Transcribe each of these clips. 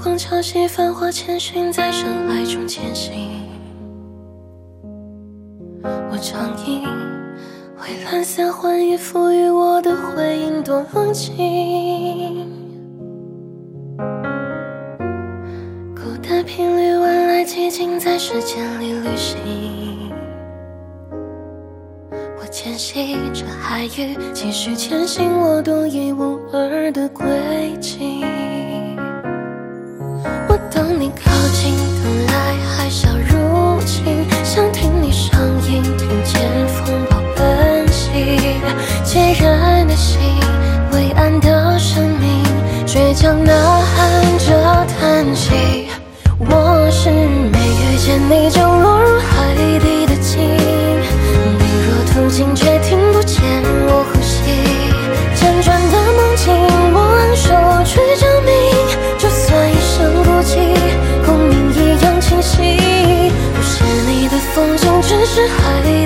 光潮汐繁华千寻，在深海中前行。我仗义，为蓝色幻影赋予我的回应多冷静。孤单频率万籁寂静，在时间里旅行。我牵系着海域，继续前行，我独一无二的轨迹。等你靠近，等来海啸入侵，想听你声音，听见风暴奔袭。孑然的心，伟岸的生命，倔强呐喊着叹息。我是没遇见你就落入海底的鲸，你若途经只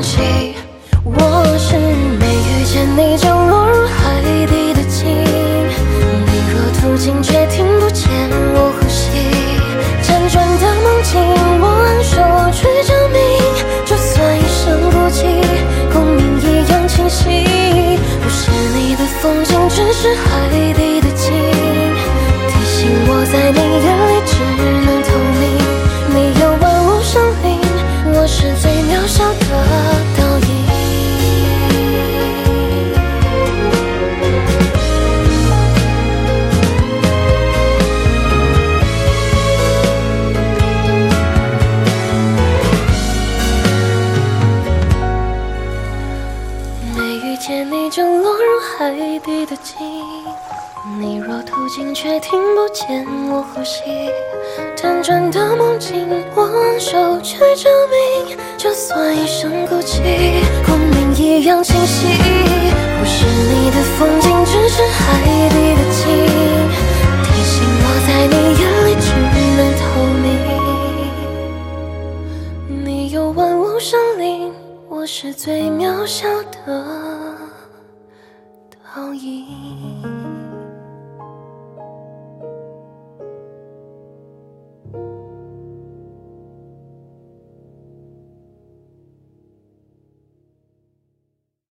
叹息。我是没遇见你就落入海底的鲸，你若途经却听不见我呼吸，辗转的梦境我昂首去证明，就算一生孤寂，共鸣一样清晰。不是你的风景，只是海底的鲸，提醒我在你眼海底的鲸，你若途经却听不见我呼吸，辗转的梦境我昂首去证明，就算一生孤寂，共鸣一样清晰。不是你的风景，只是海底的鲸，提醒我在你眼里只能透明。你有万物生灵，我是最渺小的倒影。